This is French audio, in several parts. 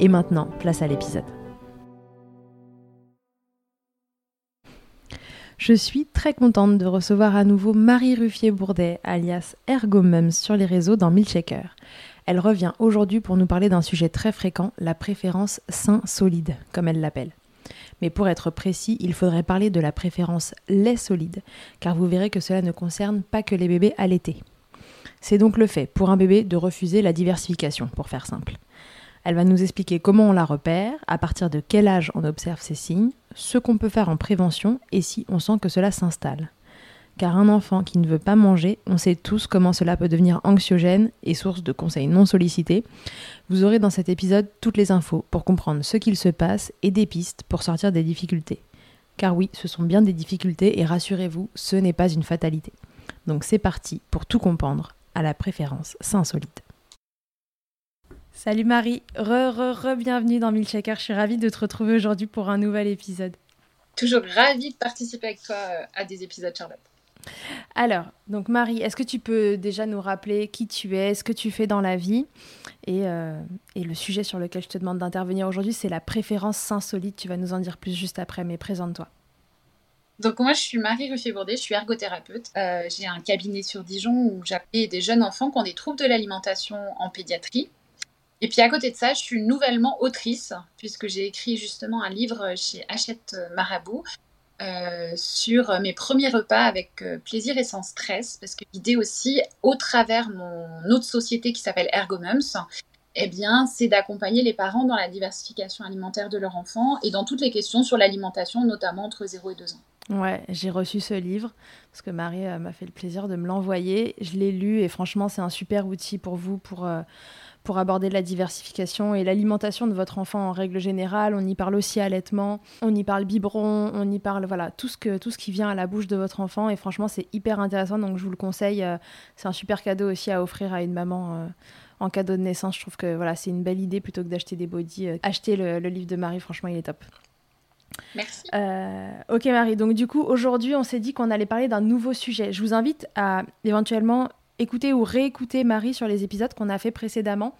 Et maintenant, place à l'épisode. Je suis très contente de recevoir à nouveau Marie Ruffier-Bourdet, alias Ergomums, sur les réseaux dans Milkshaker. Elle revient aujourd'hui pour nous parler d'un sujet très fréquent, la préférence sain-solide, comme elle l'appelle. Mais pour être précis, il faudrait parler de la préférence lait solide, car vous verrez que cela ne concerne pas que les bébés allaités. C'est donc le fait pour un bébé de refuser la diversification, pour faire simple. Elle va nous expliquer comment on la repère, à partir de quel âge on observe ces signes, ce qu'on peut faire en prévention et si on sent que cela s'installe. Car un enfant qui ne veut pas manger, on sait tous comment cela peut devenir anxiogène et source de conseils non sollicités. Vous aurez dans cet épisode toutes les infos pour comprendre ce qu'il se passe et des pistes pour sortir des difficultés. Car oui, ce sont bien des difficultés et rassurez-vous, ce n'est pas une fatalité. Donc c'est parti pour tout comprendre à la préférence insolite. Salut Marie, re, re, re, bienvenue dans Milkshaker. Je suis ravie de te retrouver aujourd'hui pour un nouvel épisode. Toujours ravie de participer avec toi euh, à des épisodes, Charlotte. Alors, donc Marie, est-ce que tu peux déjà nous rappeler qui tu es, ce que tu fais dans la vie? Et, euh, et le sujet sur lequel je te demande d'intervenir aujourd'hui, c'est la préférence insolite. Tu vas nous en dire plus juste après, mais présente-toi. Donc moi, je suis Marie Ruffier-Bourdet, je suis ergothérapeute. Euh, j'ai un cabinet sur Dijon où j'appelle des jeunes enfants qui ont des troubles de l'alimentation en pédiatrie. Et puis à côté de ça, je suis nouvellement autrice, puisque j'ai écrit justement un livre chez Hachette Marabout euh, sur mes premiers repas avec euh, plaisir et sans stress, parce que l'idée aussi, au travers mon autre société qui s'appelle Ergomums, eh bien, c'est d'accompagner les parents dans la diversification alimentaire de leur enfant et dans toutes les questions sur l'alimentation, notamment entre 0 et 2 ans. Ouais, j'ai reçu ce livre parce que Marie euh, m'a fait le plaisir de me l'envoyer. Je l'ai lu et franchement, c'est un super outil pour vous pour pour aborder la diversification et l'alimentation de votre enfant en règle générale. On y parle aussi allaitement, on y parle biberon, on y parle voilà tout ce que tout ce qui vient à la bouche de votre enfant et franchement c'est hyper intéressant donc je vous le conseille. Euh, c'est un super cadeau aussi à offrir à une maman. Euh, en cadeau de naissance, je trouve que voilà, c'est une belle idée plutôt que d'acheter des bodies. Euh, acheter le, livre de Marie, franchement, il est top. Merci. ok Marie, donc du coup aujourd'hui on s'est dit qu'on allait parler d'un nouveau sujet. Je vous invite à éventuellement écouter ou réécouter Marie sur les épisodes qu'on a fait précédemment.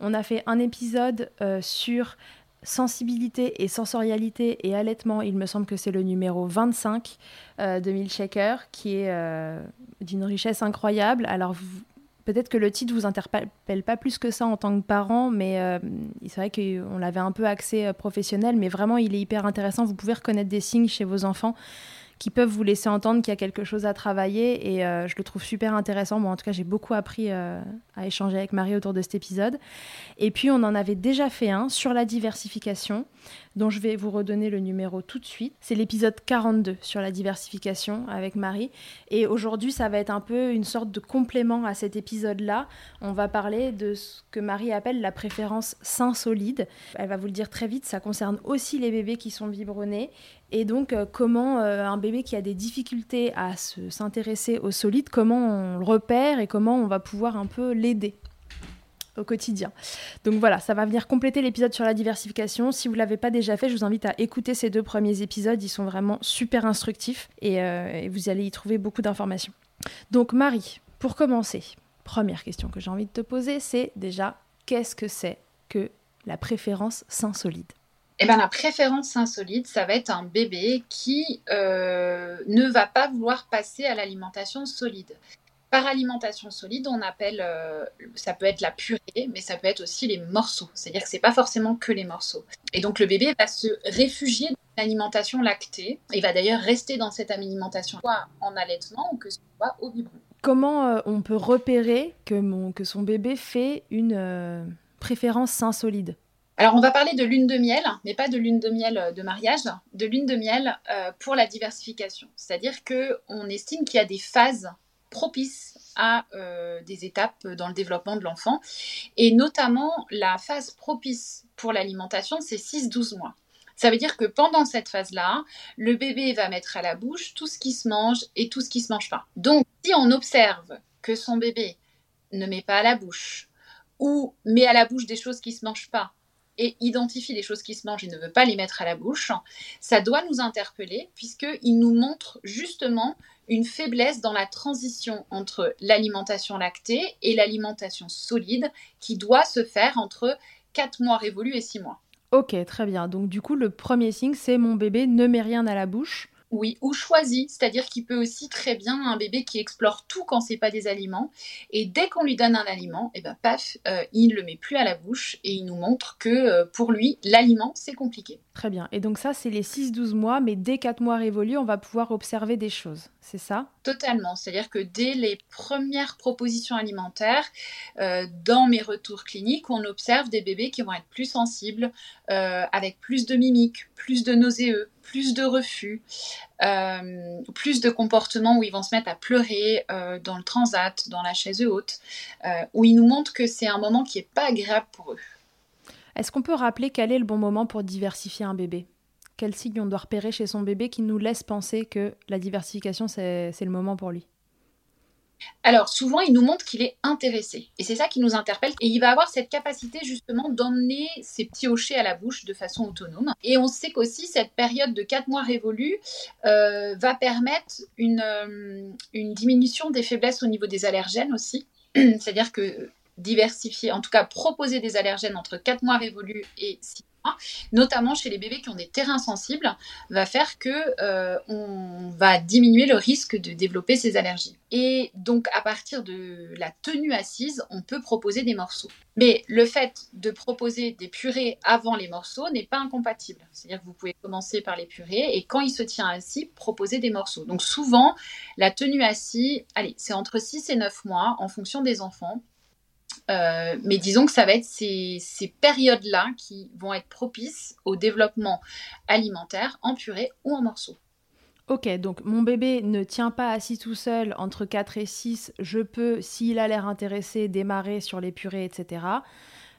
On a fait un épisode euh, sur sensibilité et sensorialité et allaitement. Il me semble que c'est le numéro 25 euh, de Milkshaker qui est euh, d'une richesse incroyable. Alors peut-être que le titre vous interpelle pas plus que ça en tant que parent, mais c'est vrai qu'on l'avait un peu axé professionnel, mais vraiment il est hyper intéressant. Vous pouvez reconnaître des signes chez vos enfants qui peuvent vous laisser entendre qu'il y a quelque chose à travailler et euh, je le trouve super intéressant. Bon, en tout cas, j'ai beaucoup appris euh, à échanger avec Marie autour de cet épisode. Et puis, on en avait déjà fait un sur la diversification, dont je vais vous redonner le numéro tout de suite. C'est l'épisode 42 sur la diversification avec Marie. Et aujourd'hui, ça va être un peu une sorte de complément à cet épisode-là. On va parler de ce que Marie appelle la préférence sein solide. Elle va vous le dire très vite, ça concerne aussi les bébés qui sont biberonnés et donc, euh, comment euh, un bébé qui a des difficultés à s'intéresser au solide, comment on le repère et comment on va pouvoir un peu l'aider. Au quotidien. Donc voilà, ça va venir compléter l'épisode sur la diversification. Si vous ne l'avez pas déjà fait, je vous invite à écouter ces deux premiers épisodes. Ils sont vraiment super instructifs et, euh, et vous allez y trouver beaucoup d'informations. Donc Marie, pour commencer, première question que j'ai envie de te poser, c'est déjà qu'est-ce que c'est que la préférence sein solide eh ben, la préférence insolite, ça va être un bébé qui euh, ne va pas vouloir passer à l'alimentation solide. Par alimentation solide, on appelle, euh, ça peut être la purée, mais ça peut être aussi les morceaux. C'est-à-dire que c'est pas forcément que les morceaux. Et donc le bébé va se réfugier dans l'alimentation lactée et va d'ailleurs rester dans cette alimentation, soit en allaitement ou que ce soit au biberon. Comment euh, on peut repérer que, mon, que son bébé fait une préférence sein solide? Alors, on va parler de lune de miel, mais pas de lune de miel euh, de mariage, de lune de miel euh, pour la diversification. C'est-à-dire qu'on estime qu'il y a des phases propices à euh, des étapes dans le développement de l'enfant. Et notamment, la phase propice pour l'alimentation, c'est 6-12 mois. Ça veut dire que pendant cette phase-là, le bébé va mettre à la bouche tout ce qui se mange et tout ce qui se mange pas. Donc, si on observe que son bébé ne met pas à la bouche ou met à la bouche des choses qui se mangent pas et identifie les choses qui se mangent et ne veut pas les mettre à la bouche, ça doit nous interpeller puisqu'il nous montre justement une faiblesse dans la transition entre l'alimentation lactée et l'alimentation solide qui doit se faire entre 4 mois révolus et 6 mois. Ok, très bien. Donc du coup, le premier signe, c'est mon bébé ne met rien à la bouche. Oui, ou choisi, c'est-à-dire qu'il peut aussi très bien un bébé qui explore tout quand c'est pas des aliments, et dès qu'on lui donne un aliment, et eh ben paf, euh, il ne le met plus à la bouche et il nous montre que euh, pour lui, l'aliment c'est compliqué. Très bien. Et donc ça, c'est les 6-12 mois, mais dès 4 mois révolus, on va pouvoir observer des choses, c'est ça? Totalement. C'est-à-dire que dès les premières propositions alimentaires, euh, dans mes retours cliniques, on observe des bébés qui vont être plus sensibles, avec plus de mimiques, plus de nauséeux, plus de refus, euh, plus de comportements où ils vont se mettre à pleurer euh, dans le transat, dans la chaise haute, euh, où ils nous montrent que c'est un moment qui n'est pas agréable pour eux. Est-ce qu'on peut rappeler quel est le bon moment pour diversifier un bébé? Quel signe on doit repérer chez son bébé qui nous laisse penser que la diversification, c'est le moment pour lui? Alors souvent, il nous montre qu'il est intéressé. Et c'est ça qui nous interpelle. Et il va avoir cette capacité justement d'emmener ses petits hochets à la bouche de façon autonome. Et on sait qu'aussi cette période de 4 mois révolus euh, va permettre une, euh, une diminution des faiblesses au niveau des allergènes aussi. C'est-à-dire que diversifier, en tout cas proposer des allergènes entre 4 mois révolus et 6 notamment chez les bébés qui ont des terrains sensibles, va faire que euh, on va diminuer le risque de développer ces allergies. Et donc à partir de la tenue assise, on peut proposer des morceaux. Mais le fait de proposer des purées avant les morceaux n'est pas incompatible. C'est-à-dire que vous pouvez commencer par les purées et quand il se tient assis, proposer des morceaux. Donc souvent, la tenue assise, allez, c'est entre 6 et 9 mois en fonction des enfants. Euh, mais disons que ça va être ces, périodes-là qui vont être propices au développement alimentaire en purée ou en morceaux. Ok, donc mon bébé ne tient pas assis tout seul entre 4 et 6. Je peux, s'il a l'air intéressé, démarrer sur les purées, etc.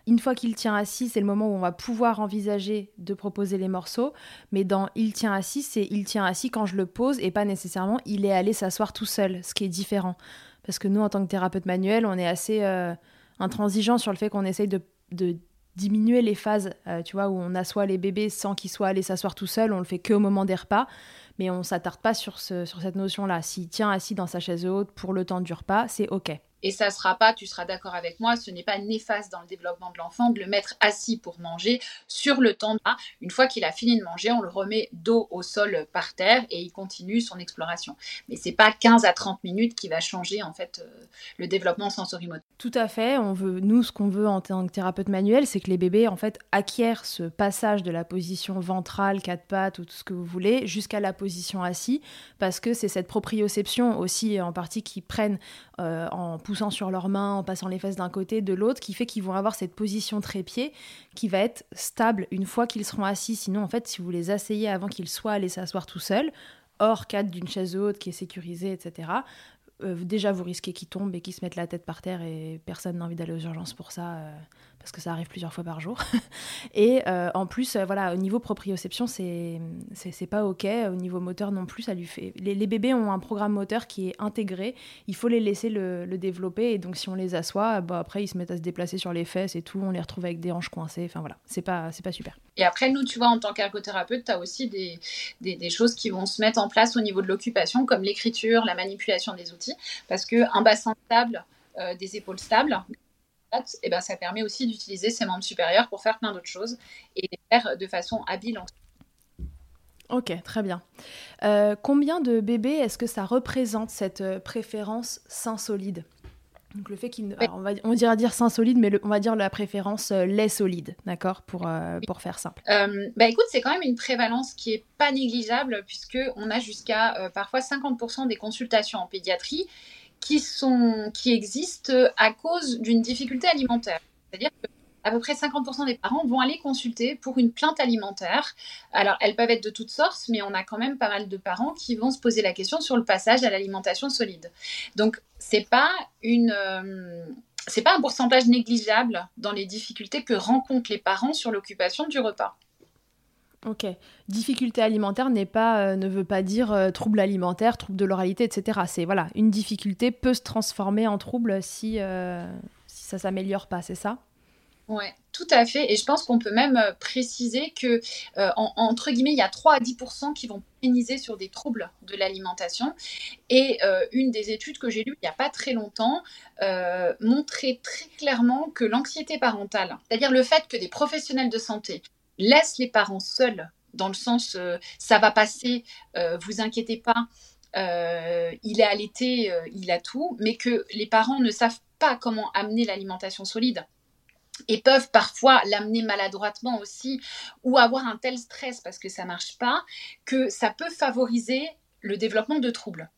Une fois qu'il tient assis, c'est le moment où on va pouvoir envisager de proposer les morceaux. Mais dans il tient assis, c'est il tient assis quand je le pose et pas nécessairement il est allé s'asseoir tout seul, ce qui est différent. Parce que nous, en tant que thérapeute manuel, on est assez. Euh, intransigeant sur le fait qu'on essaye de, diminuer les phases, euh, tu vois, où on assoit les bébés sans qu'ils soient allés s'asseoir tout seuls, on le fait que au moment des repas, mais on s'attarde pas sur, ce, sur cette notion-là. S'il tient assis dans sa chaise haute pour le temps du repas, c'est OK. Et ça sera pas, tu seras d'accord avec moi, ce n'est pas néfaste dans le développement de l'enfant de le mettre assis pour manger sur le temps. Une fois qu'il a fini de manger, on le remet dos au sol par terre et il continue son exploration. Mais c'est pas 15 à 30 minutes qui va changer en fait euh, le développement sensorimoteur. Tout à fait. On veut, nous, ce qu'on veut en tant que thérapeute manuel, c'est que les bébés en fait acquièrent ce passage de la position ventrale, quatre pattes ou tout ce que vous voulez, jusqu'à la position assis, parce que c'est cette proprioception aussi en partie qui prennent euh, en poussant sur leurs mains, en passant les fesses d'un côté, de l'autre, qui fait qu'ils vont avoir cette position trépied qui va être stable une fois qu'ils seront assis. Sinon, en fait, si vous les asseyez avant qu'ils soient allés s'asseoir tout seuls, hors cadre d'une chaise haute qui est sécurisée, etc., euh, déjà vous risquez qu'ils tombent et qu'ils se mettent la tête par terre et personne n'a envie d'aller aux urgences pour ça. Euh, parce que ça arrive plusieurs fois par jour. Et euh, en plus, euh, voilà, au niveau proprioception, c'est pas ok. Au niveau moteur non plus, ça lui fait. Les, bébés ont un programme moteur qui est intégré. Il faut les laisser le, développer. Et donc, si on les assoit, après, ils se mettent à se déplacer sur les fesses et tout. On les retrouve avec des hanches coincées. Enfin voilà, c'est pas pas super. Et après, nous, tu vois, en tant qu'ergothérapeute, tu as aussi des, des, choses qui vont se mettre en place au niveau de l'occupation, comme l'écriture, la manipulation des outils, parce qu'un bassin stable, euh, des épaules stables, et eh ben, ça permet aussi d'utiliser ses membres supérieurs pour faire plein d'autres choses et les faire de façon habile. Ok, très bien. Euh, combien de bébés est-ce que ça représente cette euh, préférence sein solide? Donc le fait qu'il, on, va, on dira dire sein solide, mais on va dire la préférence euh, lait solide, d'accord, pour, pour faire simple. bah écoute, c'est quand même une prévalence qui est pas négligeable puisque on a jusqu'à parfois 50% des consultations en pédiatrie qui, sont, qui existent à cause d'une difficulté alimentaire. C'est-à-dire que à peu près 50% des parents vont aller consulter pour une plainte alimentaire. Alors, elles peuvent être de toutes sortes, mais on a quand même pas mal de parents qui vont se poser la question sur le passage à l'alimentation solide. Donc, c'est pas une euh, c'est pas un pourcentage négligeable dans les difficultés que rencontrent les parents sur l'occupation du repas. Ok. Difficulté alimentaire n'est pas, euh, ne veut pas dire euh, trouble alimentaire, trouble de l'oralité, etc. C'est voilà, une difficulté peut se transformer en trouble si, euh, si ça s'améliore pas, c'est ça? Oui, tout à fait. Et je pense qu'on peut même préciser que, entre guillemets, il y a 3 à 10% qui vont péniser sur des troubles de l'alimentation. Et une des études que j'ai lues il n'y a pas très longtemps montrait très clairement que l'anxiété parentale, c'est-à-dire le fait que des professionnels de santé laisse les parents seuls, dans le sens euh, ça va passer, euh, vous inquiétez pas, euh, il est allaité, il a tout, mais que les parents ne savent pas comment amener l'alimentation solide et peuvent parfois l'amener maladroitement aussi ou avoir un tel stress parce que ça marche pas que ça peut favoriser le développement de troubles.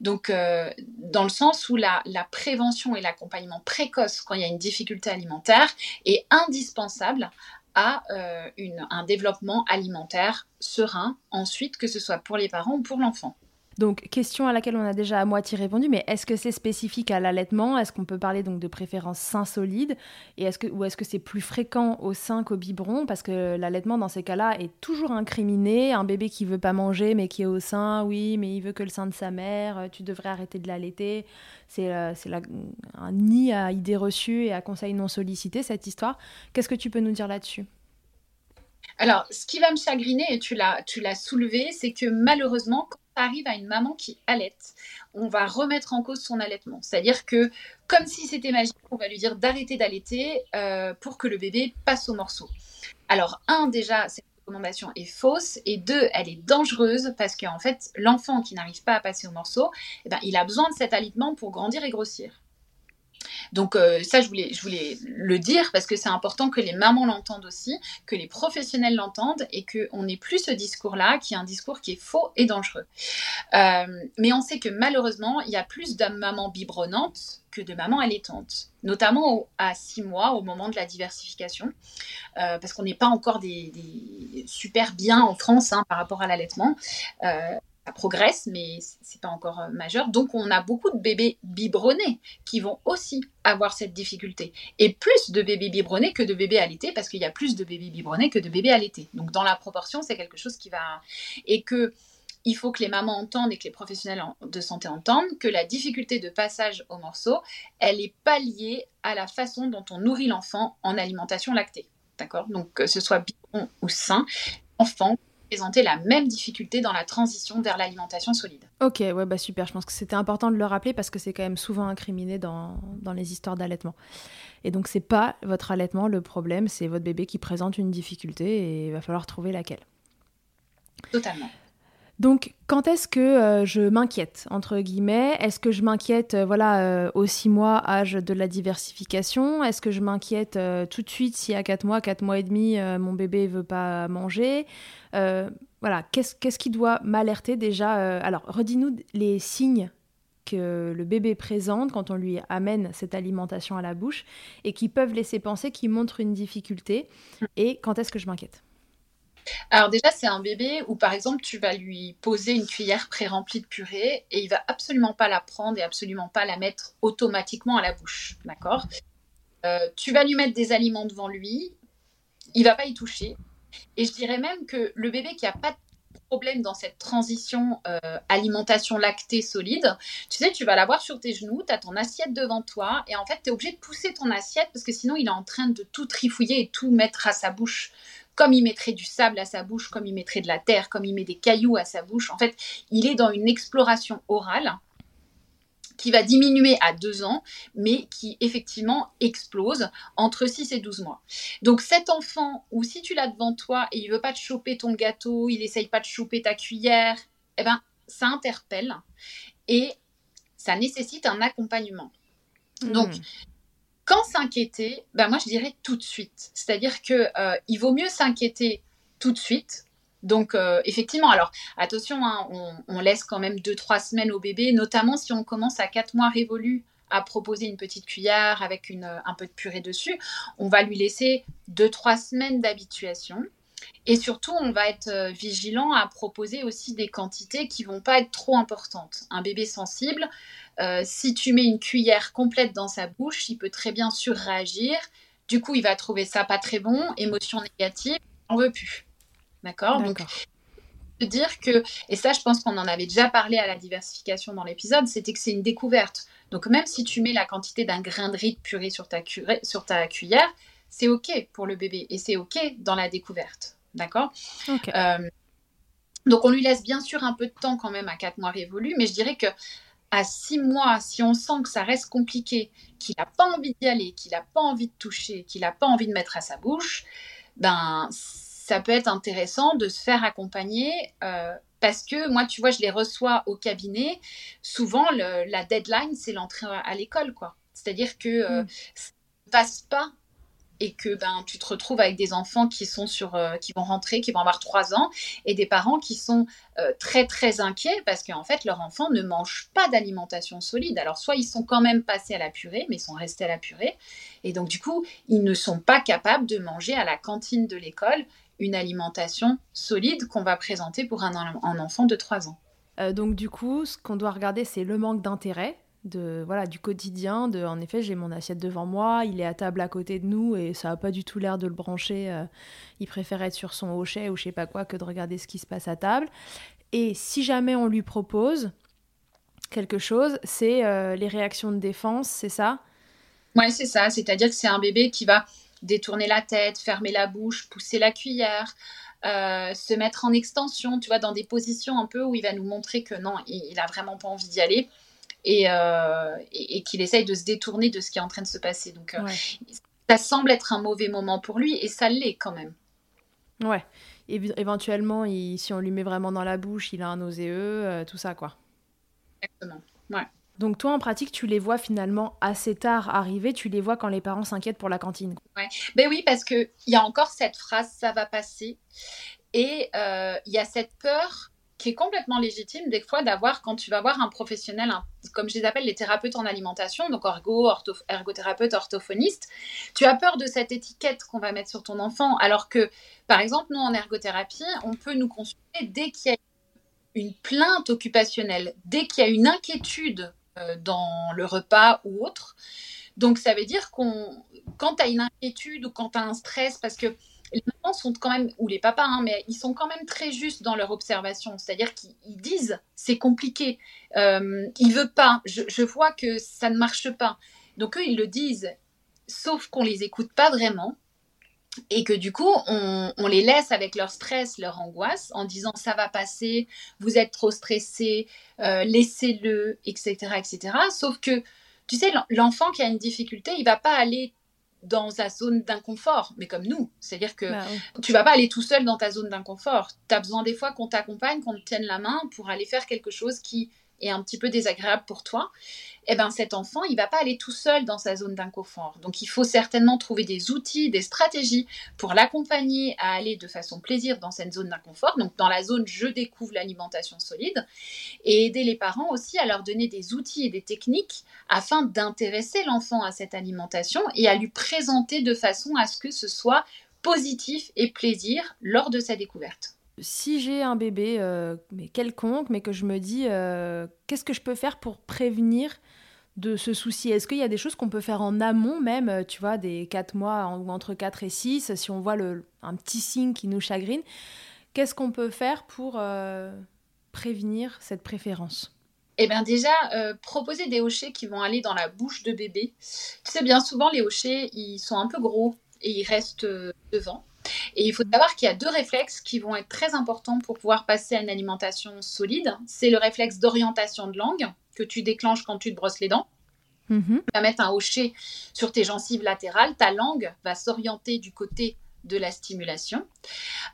Donc, dans le sens où la, la prévention et l'accompagnement précoce quand il y a une difficulté alimentaire est indispensable à euh, un développement alimentaire serein, ensuite, que ce soit pour les parents ou pour l'enfant. Donc, question à laquelle on a déjà à moitié répondu, mais est-ce que c'est spécifique à l'allaitement? Est-ce qu'on peut parler donc de préférence sein solide? Et est-ce que, Ou est-ce que c'est plus fréquent au sein qu'au biberon? Parce que l'allaitement, dans ces cas-là, est toujours incriminé. Un bébé qui veut pas manger, mais qui est au sein, oui, mais il veut que le sein de sa mère, euh, tu devrais arrêter de l'allaiter. C'est euh, un nid à idées reçues et à conseils non sollicités, cette histoire. Qu'est-ce que tu peux nous dire là-dessus? Alors, ce qui va me chagriner, et tu l'as soulevé, c'est que malheureusement, arrive à une maman qui allaite, on va remettre en cause son allaitement. C'est-à-dire que, comme si c'était magique, on va lui dire d'arrêter d'allaiter euh, pour que le bébé passe au morceau. Alors, un, déjà, cette recommandation est fausse, et deux, elle est dangereuse parce qu'en fait, l'enfant qui n'arrive pas à passer au morceau, eh ben, il a besoin de cet allaitement pour grandir et grossir. Donc euh, ça, je voulais, le dire parce que c'est important que les mamans l'entendent aussi, que les professionnels l'entendent et qu'on n'ait plus ce discours-là qui est un discours qui est faux et dangereux. Euh, mais on sait que malheureusement, il y a plus de mamans biberonnantes que de mamans allaitantes, notamment à six mois au moment de la diversification, euh, parce qu'on n'est pas encore des, super bien en France hein, par rapport à l'allaitement ça progresse, mais c'est pas encore euh, majeur. Donc, on a beaucoup de bébés biberonnés qui vont aussi avoir cette difficulté. Et plus de bébés biberonnés que de bébés allaités, parce qu'il y a plus de bébés biberonnés que de bébés allaités. Donc, dans la proportion, c'est quelque chose qui va. Et que. Il faut que les mamans entendent et que les professionnels de santé entendent que la difficulté de passage au morceau, elle n'est pas liée à la façon dont on nourrit l'enfant en alimentation lactée. D'accord? Donc, que ce soit biberon ou sein, l'enfant présenter la même difficulté dans la transition vers l'alimentation solide. Ok, ouais, bah super. Je pense que c'était important de le rappeler parce que c'est quand même souvent incriminé dans, dans les histoires d'allaitement. Et donc, c'est pas votre allaitement le problème, c'est votre bébé qui présente une difficulté et il va falloir trouver laquelle. Totalement. Donc, quand est-ce que euh, je m'inquiète, entre guillemets? Est-ce que je m'inquiète euh, voilà, euh, aux 6 mois, âge de la diversification? Est-ce que je m'inquiète tout de suite si à 4 mois, 4 mois et demi, mon bébé ne veut pas manger? Voilà, qu'est-ce qui doit m'alerter déjà Alors, redis-nous les signes que le bébé présente quand on lui amène cette alimentation à la bouche et qui peuvent laisser penser qu'il montre une difficulté. Et quand est-ce que je m'inquiète? Alors déjà, c'est un bébé où par exemple, tu vas lui poser une cuillère pré-remplie de purée et il va absolument pas la prendre et absolument pas la mettre automatiquement à la bouche, d'accord? Tu vas lui mettre des aliments devant lui, il va pas y toucher. Et je dirais même que le bébé qui a pas de problème dans cette transition euh, alimentation lactée solide, tu sais, tu vas l'avoir sur tes genoux, tu as ton assiette devant toi, et en fait, tu es obligé de pousser ton assiette parce que sinon, il est en train de tout trifouiller et tout mettre à sa bouche comme il mettrait du sable à sa bouche, comme il mettrait de la terre, comme il met des cailloux à sa bouche. En fait, il est dans une exploration orale qui va diminuer à 2 ans, mais qui effectivement explose entre 6 et 12 mois. Donc cet enfant, ou si tu l'as devant toi et il veut pas te choper ton gâteau, il essaye pas de choper ta cuillère, eh ben ça interpelle et ça nécessite un accompagnement. Hmm. Donc quand s'inquiéter, ben moi je dirais tout de suite. C'est-à-dire que euh, il vaut mieux s'inquiéter tout de suite donc, euh, effectivement, alors attention, hein, on, laisse quand même 2-3 semaines au bébé, notamment si on commence à 4 mois révolus à proposer une petite cuillère avec une, un peu de purée dessus. On va lui laisser 2-3 semaines d'habituation. Et surtout, on va être euh, vigilant à proposer aussi des quantités qui vont pas être trop importantes. Un bébé sensible, euh, si tu mets une cuillère complète dans sa bouche, il peut très bien surréagir. Du coup, il va trouver ça pas très bon, émotion négative, on veut plus. D'accord? Donc, dire que, et ça je pense qu'on en avait déjà parlé à la diversification dans l'épisode, c'était que c'est une découverte. Donc même si tu mets la quantité d'un grain de riz purée sur ta, sur ta cuillère, c'est OK pour le bébé et c'est OK dans la découverte. D'accord? Euh, Donc on lui laisse bien sûr un peu de temps quand même à 4 mois révolus, mais je dirais que à 6 mois, si on sent que ça reste compliqué, qu'il n'a pas envie d'y aller, qu'il n'a pas envie de toucher, qu'il n'a pas envie de mettre à sa bouche, ben ça peut être intéressant de se faire accompagner euh, parce que moi, tu vois, je les reçois au cabinet. Souvent, la deadline, c'est l'entrée à l'école, quoi. C'est-à-dire que euh, mm. ça ne passe pas et que ben tu te retrouves avec des enfants qui sont sur euh, qui vont rentrer qui vont avoir trois ans et des parents qui sont très très inquiets parce qu'en fait leur enfant ne mange pas d'alimentation solide alors soit ils sont quand même passés à la purée mais ils sont restés à la purée et donc du coup ils ne sont pas capables de manger à la cantine de l'école une alimentation solide qu'on va présenter pour un, enfant de 3 ans. Euh, donc du coup, ce qu'on doit regarder, c'est le manque d'intérêt de voilà du quotidien de en effet j'ai mon assiette devant moi il est à table à côté de nous et ça a pas du tout l'air de le brancher euh, il préfère être sur son hochet ou je sais pas quoi que de regarder ce qui se passe à table. Et si jamais on lui propose quelque chose c'est euh, les réactions de défense c'est ça? Ouais c'est ça. C'est à dire que c'est un bébé qui va détourner la tête, fermer la bouche, pousser la cuillère, euh, se mettre en extension, tu vois, dans des positions un peu où il va nous montrer que non, il, a vraiment pas envie d'y aller et, euh, qu'il essaye de se détourner de ce qui est en train de se passer. Donc, euh, ça semble être un mauvais moment pour lui et ça l'est quand même. Ouais. Et éventuellement, si on lui met vraiment dans la bouche, il a un nauséeux, tout ça, quoi. Exactement. Ouais. Donc toi, en pratique, tu les vois finalement assez tard arriver, tu les vois quand les parents s'inquiètent pour la cantine. Ouais. Ben oui, parce qu'il y a encore cette phrase, ça va passer. Et euh, il y a cette peur qui est complètement légitime des fois d'avoir quand tu vas voir un professionnel, comme je les appelle les thérapeutes en alimentation, donc ergo, ergothérapeute, orthophoniste, tu as peur de cette étiquette qu'on va mettre sur ton enfant, alors que, par exemple, nous en ergothérapie, on peut nous consulter dès qu'il y a une plainte occupationnelle, dès qu'il y a une inquiétude euh, dans le repas ou autre. Donc ça veut dire qu'on, quand tu as une inquiétude ou quand tu as un stress, parce que les mamans sont quand même, ou les papas, hein, mais ils sont quand même très justes dans leur observation. C'est-à-dire qu'ils disent c'est compliqué, euh, il veut pas, je, vois que ça ne marche pas. Donc eux, ils le disent, sauf qu'on les écoute pas vraiment et que du coup, on, les laisse avec leur stress, leur angoisse, en disant ça va passer, vous êtes trop stressé, euh, laissez-le, etc., etc. Sauf que, tu sais, l'enfant qui a une difficulté, il va pas aller dans sa zone d'inconfort, mais comme nous. C'est-à-dire que bah tu vas pas aller tout seul dans ta zone d'inconfort. Tu as besoin des fois qu'on t'accompagne, qu'on te tienne la main pour aller faire quelque chose qui est un petit peu désagréable pour toi eh ben cet enfant, il va pas aller tout seul dans sa zone d'inconfort. Donc il faut certainement trouver des outils, des stratégies pour l'accompagner à aller de façon plaisir dans cette zone d'inconfort, donc dans la zone je découvre l'alimentation solide, et aider les parents aussi à leur donner des outils et des techniques afin d'intéresser l'enfant à cette alimentation et à lui présenter de façon à ce que ce soit positif et plaisir lors de sa découverte si j'ai un bébé euh, quelconque, mais que je me dis euh, qu'est-ce que je peux faire pour prévenir de se soucier Est-ce qu'il y a des choses qu'on peut faire en amont même, tu vois, des 4 mois ou entre 4 et 6, si on voit le, un petit signe qui nous chagrine? Qu'est-ce qu'on peut faire pour prévenir cette préférence? Eh bien déjà, euh, proposer des hochets qui vont aller dans la bouche de bébé. Tu sais, bien souvent, les hochets, ils sont un peu gros et ils restent euh, devant. Et il faut savoir qu'il y a deux réflexes qui vont être très importants pour pouvoir passer à une alimentation solide. C'est le réflexe d'orientation de langue que tu déclenches quand tu te brosses les dents. Mm-hmm. Tu vas mettre un hochet sur tes gencives latérales, ta langue va s'orienter du côté de la stimulation.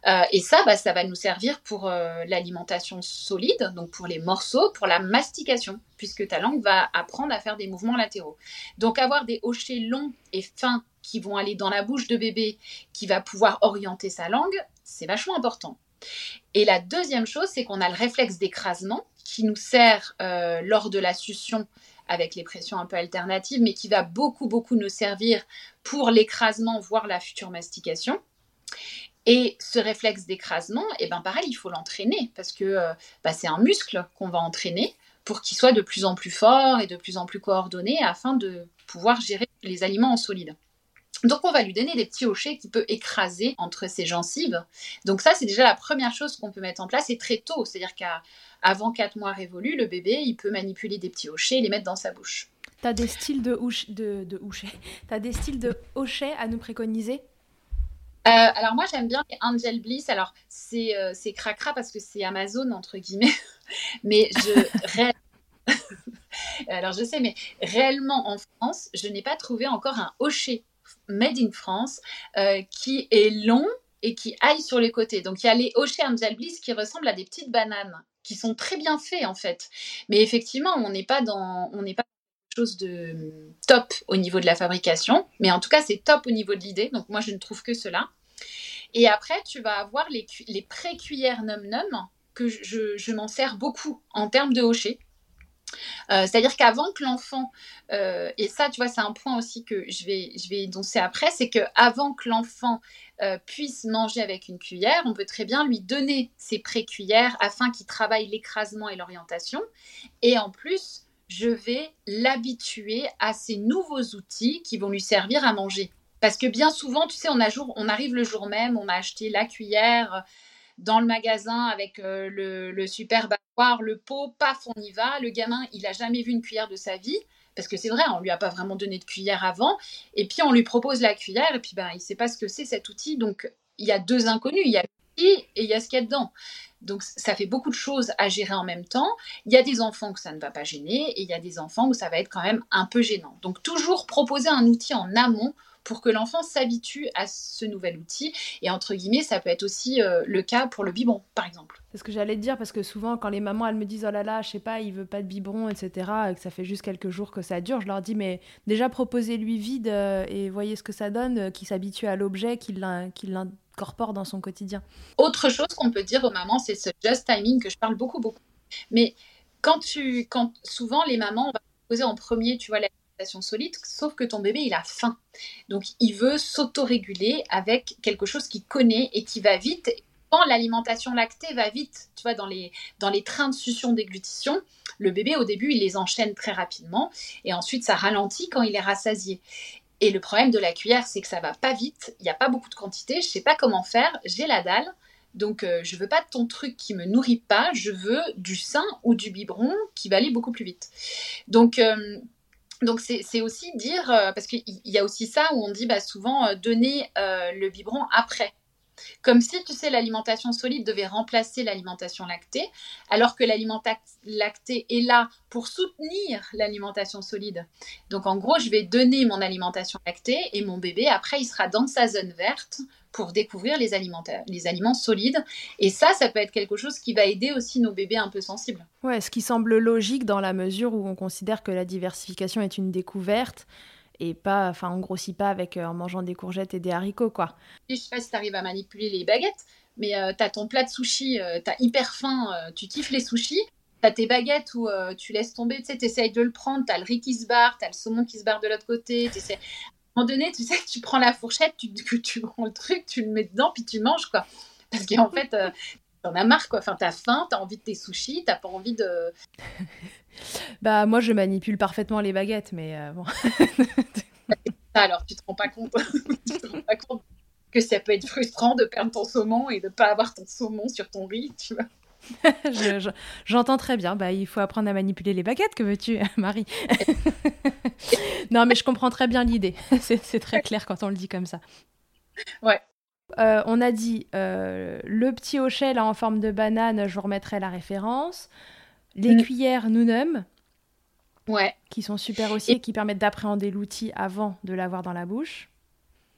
Euh, et ça, bah, ça va nous servir pour euh, l'alimentation solide, donc pour les morceaux, pour la mastication, puisque ta langue va apprendre à faire des mouvements latéraux. Donc avoir des hochets longs et fins qui vont aller dans la bouche de bébé, qui va pouvoir orienter sa langue, c'est vachement important. Et la deuxième chose, c'est qu'on a le réflexe d'écrasement qui nous sert euh, lors de la succion avec les pressions un peu alternatives, mais qui va beaucoup, beaucoup nous servir pour l'écrasement, voire la future mastication. Et ce réflexe d'écrasement, et eh ben pareil, il faut l'entraîner parce que euh, bah, c'est un muscle qu'on va entraîner pour qu'il soit de plus en plus fort et de plus en plus coordonné afin de pouvoir gérer les aliments en solide. Donc on va lui donner des petits hochets qu'il peut écraser entre ses gencives. Donc ça c'est déjà la première chose qu'on peut mettre en place et très tôt, c'est-à-dire qu'avant 4 mois révolus, le bébé il peut manipuler des petits hochets et les mettre dans sa bouche. T'as des styles de houche, de, de T'as des styles de hochets à nous préconiser? Euh, alors moi j'aime bien les Angel Bliss. Alors c'est euh, c'est cracra parce que c'est Amazon entre guillemets, mais je alors je sais mais réellement en France je n'ai pas trouvé encore un hochet made in France euh, qui est long et qui aille sur les côtés. Donc il y a les hochets Angel Bliss qui ressemblent à des petites bananes qui sont très bien faits en fait. Mais effectivement on n'est pas dans on n'est pas chose de top au niveau de la fabrication, mais en tout cas c'est top au niveau de l'idée, donc moi je ne trouve que cela. Et après tu vas avoir les, les pré-cuillères num num que je, je m'en sers beaucoup en termes de hocher. Euh, c'est-à-dire qu'avant que l'enfant, euh, et ça, tu vois, c'est un point aussi que je vais, je vais énoncer après, c'est qu'avant que l'enfant euh, puisse manger avec une cuillère, on peut très bien lui donner ses pré-cuillères afin qu'il travaille l'écrasement et l'orientation. Et en plus, je vais l'habituer à ces nouveaux outils qui vont lui servir à manger. Parce que bien souvent, tu sais, on, arrive le jour même, on a acheté la cuillère dans le magasin avec euh, le, super battoir, le pot, paf, on y va. Le gamin, il n'a jamais vu une cuillère de sa vie. Parce que c'est vrai, on lui a pas vraiment donné de cuillère avant. Et puis, on lui propose la cuillère. Et puis, ben, il ne sait pas ce que c'est cet outil. Donc, il y a deux inconnus. Il y a l'outil et il y a ce qu'il y a dedans. Donc ça fait beaucoup de choses à gérer en même temps. Il y a des enfants que ça ne va pas gêner et il y a des enfants où ça va être quand même un peu gênant. Donc toujours proposer un outil en amont pour que l'enfant s'habitue à ce nouvel outil. Et entre guillemets, ça peut être aussi euh, le cas pour le biberon, par exemple. C'est ce que j'allais te dire, parce que souvent, quand les mamans, elles me disent, oh là là, je sais pas, il veut pas de biberon, etc., et que ça fait juste quelques jours que ça dure, je leur dis, mais déjà, proposez-lui vide euh, et voyez ce que ça donne, euh, qu'il s'habitue à l'objet, qu'il dans son quotidien. Autre chose qu'on peut dire aux mamans, c'est ce just timing que je parle beaucoup, beaucoup. Mais quand tu, quand souvent les mamans, on va poser en premier, tu vois, solide, sauf que ton bébé, il a faim. Donc, il veut s'autoréguler avec quelque chose qu'il connaît et qui va vite. Quand l'alimentation lactée va vite, tu vois, dans les, dans les trains de succion déglutition, le bébé, au début, il les enchaîne très rapidement et ensuite, ça ralentit quand il est rassasié. Et le problème de la cuillère, c'est que ça va pas vite, il n'y a pas beaucoup de quantité, je sais pas comment faire, j'ai la dalle, donc euh, je veux pas ton truc qui me nourrit pas, je veux du sein ou du biberon qui va aller beaucoup plus vite. Donc euh, donc c'est aussi dire, euh, parce qu'il y a aussi ça où on dit bah, souvent donner le biberon après. Comme si, tu sais, l'alimentation solide devait remplacer l'alimentation lactée, alors que l'alimentation lactée est là pour soutenir l'alimentation solide. Donc, en gros, je vais donner mon alimentation lactée et mon bébé, après, il sera dans sa zone verte pour découvrir les, les aliments solides. Et ça, ça peut être quelque chose qui va aider aussi nos bébés un peu sensibles. Ouais, ce qui semble logique dans la mesure où on considère que la diversification est une découverte et pas, enfin, on grossit pas avec euh, en mangeant des courgettes et des haricots, quoi. Je sais pas si tu arrives à manipuler les baguettes, mais euh, tu as ton plat de sushi, euh, tu as hyper faim, tu kiffes les sushis, tu as tes baguettes où tu laisses tomber, tu sais, tu essayes de le prendre, tu as le riz qui se barre, tu as le saumon qui se barre de l'autre côté, À un moment donné, tu sais tu prends la fourchette, tu, tu prends le truc, tu le mets dedans, puis tu manges, quoi. Parce qu'en fait, t'en as marre, quoi. Enfin, t'as faim, t'as envie de tes sushis, t'as pas envie de. bah, moi, je manipule parfaitement les baguettes, mais euh, bon. Alors, tu te rends pas compte, tu te rends pas compte que ça peut être frustrant de perdre ton saumon et de pas avoir ton saumon sur ton riz, tu vois. J'entends très bien. Bah, il faut apprendre à manipuler les baguettes, que veux-tu, Marie? Non, mais je comprends très bien l'idée. C'est très clair quand on le dit comme ça. Ouais. Euh, on a dit euh, le petit hochet là en forme de banane, je vous remettrai la référence. Les mm. cuillères Nunum, ouais. qui sont super aussi et, qui permettent d'appréhender l'outil avant de l'avoir dans la bouche.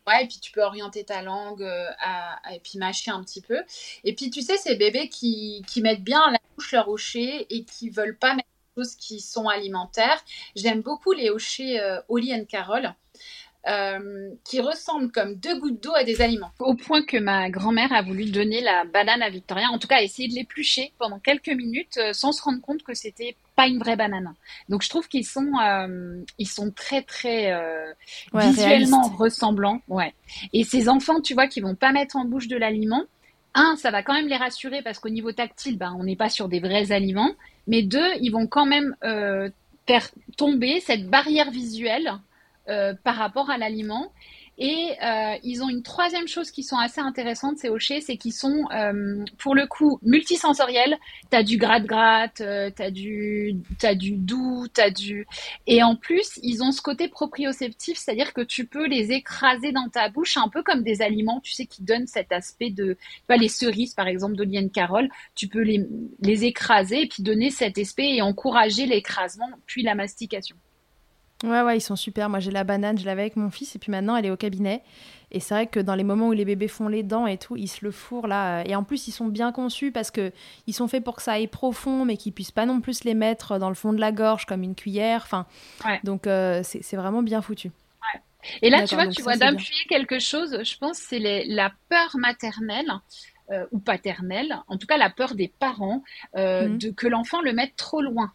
Ouais, et puis tu peux orienter ta langue euh, à, et puis mâcher un petit peu. Et puis tu sais, ces bébés qui, qui mettent bien à la bouche leur hocher et qui veulent pas mettre des choses qui sont alimentaires. J'aime beaucoup les hochets Oli and Carol. Euh, qui ressemblent comme deux gouttes d'eau à des aliments. Au point que ma grand-mère a voulu donner la banane à Victoria, en tout cas essayer de l'éplucher pendant quelques minutes euh, sans se rendre compte que c'était pas une vraie banane. Donc je trouve qu'ils sont, euh, ils sont très très visuellement ressemblants. Ouais. Et ces enfants, tu vois, qui vont pas mettre en bouche de l'aliment, un, ça va quand même les rassurer parce qu'au niveau tactile, ben, on n'est pas sur des vrais aliments. Mais deux, ils vont quand même faire tomber cette barrière visuelle euh, par rapport à l'aliment. Et euh, ils ont une troisième chose qui sont assez intéressantes, ces hochets, c'est qu'ils sont, euh, pour le coup, multisensoriels. Tu as du gratte-gratte, tu as, du, as du doux, tu as du... Et en plus, ils ont ce côté proprioceptif, c'est-à-dire que tu peux les écraser dans ta bouche, un peu comme des aliments, tu sais, qui donnent cet aspect de... Tu vois, les cerises, par exemple, d'Olienne Carole, tu peux les, les écraser et puis donner cet aspect et encourager l'écrasement, puis la mastication. Ouais, ouais, ils sont super. Moi, j'ai la banane, je l'avais avec mon fils, et puis maintenant, elle est au cabinet. Et c'est vrai que dans les moments où les bébés font les dents et tout, ils se le fourrent là. Et en plus, ils sont bien conçus parce que ils sont faits pour que ça aille profond, mais qu'ils puissent pas non plus les mettre dans le fond de la gorge comme une cuillère. Enfin, donc euh, c'est vraiment bien foutu. Ouais. Et là, tu vois, tu vois d'appuyer quelque chose. Je pense c'est la peur maternelle. Euh, ou paternelle, en tout cas la peur des parents, euh, mhm. de que l'enfant le mette trop loin.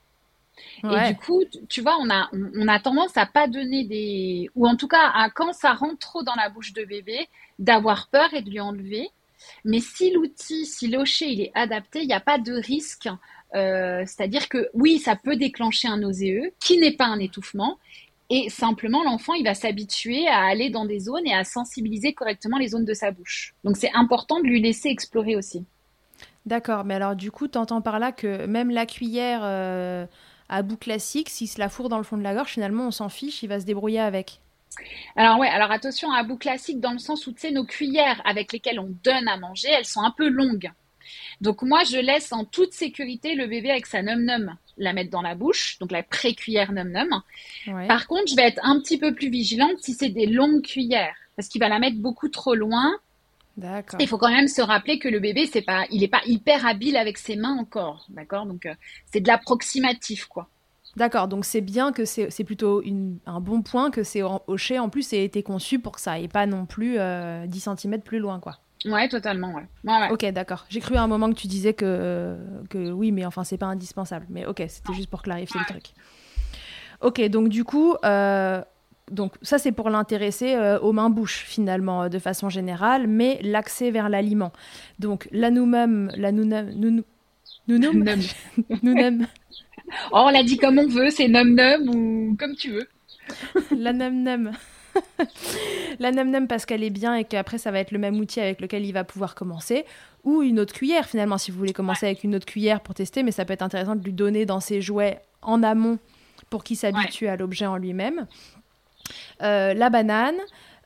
Et du coup, tu vois, on a, on, a tendance à pas donner des, ou en tout cas, à quand ça rentre trop dans la bouche de bébé, d'avoir peur et de lui enlever. Mais si l'outil, si l'hocher, il est adapté, il n'y a pas de risque. Euh, c'est-à-dire que oui, ça peut déclencher un nauséeux qui n'est pas un étouffement. Et simplement, l'enfant, il va s'habituer à aller dans des zones et à sensibiliser correctement les zones de sa bouche. Donc, c'est important de lui laisser explorer aussi. D'accord, mais alors du coup, tu entends par là que même la cuillère, euh, à bout classique, s'il se la fourre dans le fond de la gorge, finalement, on s'en fiche, il va se débrouiller avec. Alors ouais, alors attention à bout classique dans le sens où tu sais nos cuillères avec lesquelles on donne à manger, elles sont un peu longues. Donc moi je laisse en toute sécurité le bébé avec sa num num la mettre dans la bouche, donc la pré-cuillère num num. Par contre, je vais être un petit peu plus vigilante si c'est des longues cuillères parce qu'il va la mettre beaucoup trop loin. Il faut quand même se rappeler que le bébé, c'est pas, il n'est pas hyper habile avec ses mains encore, d'accord? Donc euh, c'est de l'approximatif, quoi. D'accord, donc c'est bien que c'est plutôt un bon point que c'est hoché en plus et été conçu pour ça et pas non plus 10 euh, cm plus loin, quoi. Ouais, totalement, ouais. Ok, d'accord. J'ai cru à un moment que tu disais que, que oui, mais enfin, c'est pas indispensable. Mais ok, c'était juste pour clarifier le truc. Ok, donc du coup, euh, donc ça c'est pour l'intéresser euh, aux mains-bouches finalement euh, de façon générale, mais l'accès vers l'aliment. Donc l'anoumum, l'anounum, nounoum, oh, on l'a dit comme on veut, c'est num ou comme tu veux. la num. la num parce qu'elle est bien et qu'après ça va être le même outil avec lequel il va pouvoir commencer. Ou une autre cuillère finalement si vous voulez commencer avec une autre cuillère pour tester, mais ça peut être intéressant de lui donner dans ses jouets en amont pour qu'il s'habitue à l'objet en lui-même. Euh, la banane.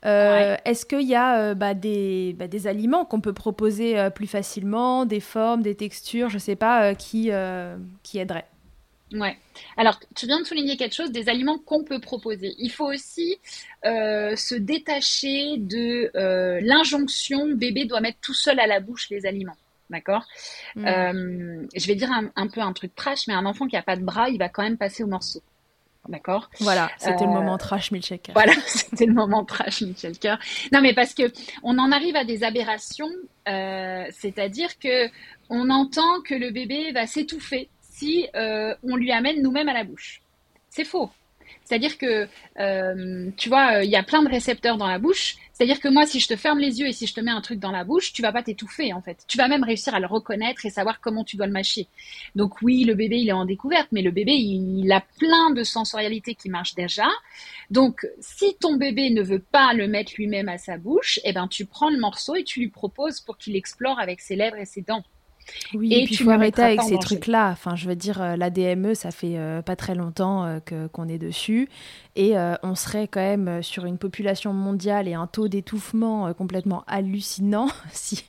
Euh, est-ce qu'il y a euh, bah, des, bah, des, aliments qu'on peut proposer plus facilement, des formes, des textures, je ne sais pas, qui, qui aideraient? Ouais. Alors, tu viens de souligner quelque chose, des aliments qu'on peut proposer. Il faut aussi se détacher de l'injonction bébé doit mettre tout seul à la bouche les aliments. D'accord? Mmh. Je vais dire un, un, peu un truc trash, mais un enfant qui n'a pas de bras, il va quand même passer au morceau. D'accord Voilà, c'était le euh, moment trash Milchecker. Voilà, c'était le moment trash Milchecker. Non, mais parce que on en arrive à des aberrations, euh, c'est-à-dire que on entend que le bébé va s'étouffer si euh, on lui amène nous-mêmes à la bouche. C'est faux. C'est-à-dire que, euh, tu vois, euh, il y a plein de récepteurs dans la bouche. C'est-à-dire que moi, si je te ferme les yeux et si je te mets un truc dans la bouche, tu vas pas t'étouffer, en fait. Tu vas même réussir à le reconnaître et savoir comment tu dois le mâcher. Donc oui, le bébé, il est en découverte, mais le bébé, il, a plein de sensorialité qui marche déjà. Donc, si ton bébé ne veut pas le mettre lui-même à sa bouche, eh ben, tu prends le morceau et tu lui proposes pour qu'il explore avec ses lèvres et ses dents. Oui, et, puis il faut arrêter avec ces trucs-là. Enfin, je veux dire, euh, la DME, ça fait euh, pas très longtemps euh, que qu'on est dessus. Et on serait quand même sur une population mondiale et un taux d'étouffement complètement hallucinant si,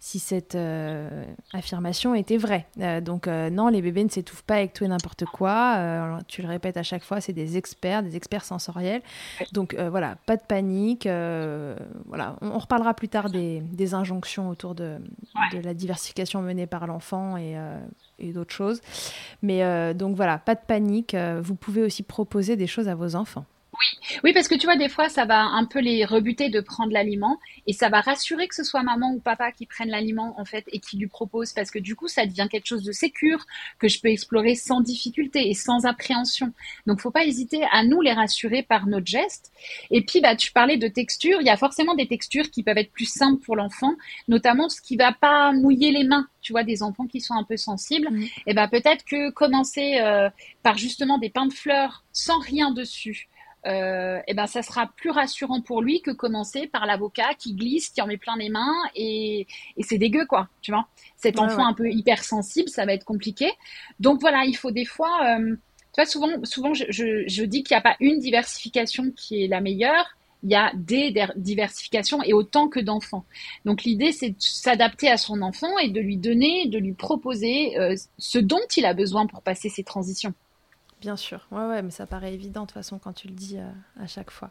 si cette affirmation était vraie. donc non, les bébés ne s'étouffent pas avec tout et n'importe quoi. tu le répètes à chaque fois, c'est des experts, des experts sensoriels. Donc voilà, pas de panique. voilà, on, reparlera plus tard des, des injonctions autour de, de la diversification menée par l'enfant et, euh, d'autres choses. Mais euh, donc voilà, pas de panique. Euh, vous pouvez aussi proposer des choses à vos enfants. Oui. oui, parce que tu vois, des fois, ça va un peu les rebuter de prendre l'aliment et ça va rassurer que ce soit maman ou papa qui prennent l'aliment, en fait, et qui lui propose parce que du coup, ça devient quelque chose de sécure que je peux explorer sans difficulté et sans appréhension. Donc, faut pas hésiter à nous les rassurer par notre geste. Et puis, bah, tu parlais de texture. Il y a forcément des textures qui peuvent être plus simples pour l'enfant, notamment ce qui va pas mouiller les mains. Tu vois, des enfants qui sont un peu sensibles. Mmh. Et ben, peut-être que commencer euh, par justement des pains de fleurs sans rien dessus euh, eh ben ça sera plus rassurant pour lui que commencer par l'avocat qui glisse, qui en met plein les mains et, et c'est dégueu quoi, tu vois. Cet enfant un peu hypersensible, ça va être compliqué. Donc voilà, il faut des fois, euh, tu vois, souvent, souvent je, je, je dis qu'il n'y a pas une diversification qui est la meilleure. Il y a des diversifications et autant que d'enfants. Donc l'idée, c'est de s'adapter à son enfant et de lui donner, de lui proposer euh, ce dont il a besoin pour passer ses transitions. Bien sûr, ouais, ouais, mais ça paraît évident de toute façon quand tu le dis euh, à chaque fois.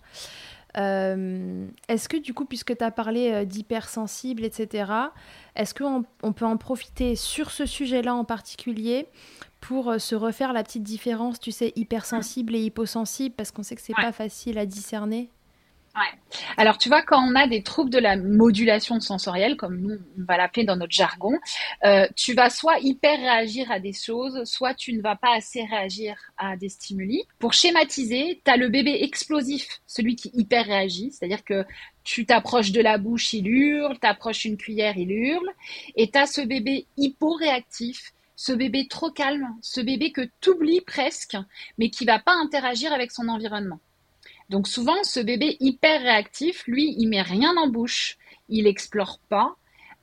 Euh, est-ce que du coup, puisque tu as parlé euh, d'hypersensible, etc., est-ce qu'on on peut en profiter sur ce sujet-là en particulier pour se refaire la petite différence, tu sais, hypersensible et hyposensible, parce qu'on sait que c'est pas facile à discerner? Alors, tu vois, quand on a des troubles de la modulation sensorielle, comme nous, on va l'appeler dans notre jargon, euh, tu vas soit hyper réagir à des choses, soit tu ne vas pas assez réagir à des stimuli. Pour schématiser, tu as le bébé explosif, celui qui hyper réagit, c'est-à-dire que tu t'approches de la bouche, il hurle, t'approches une cuillère, il hurle, et tu as ce bébé hyporéactif, ce bébé trop calme, ce bébé que tu oublies presque, mais qui va pas interagir avec son environnement. Donc souvent, ce bébé hyper réactif, lui, il met rien en bouche, il explore pas.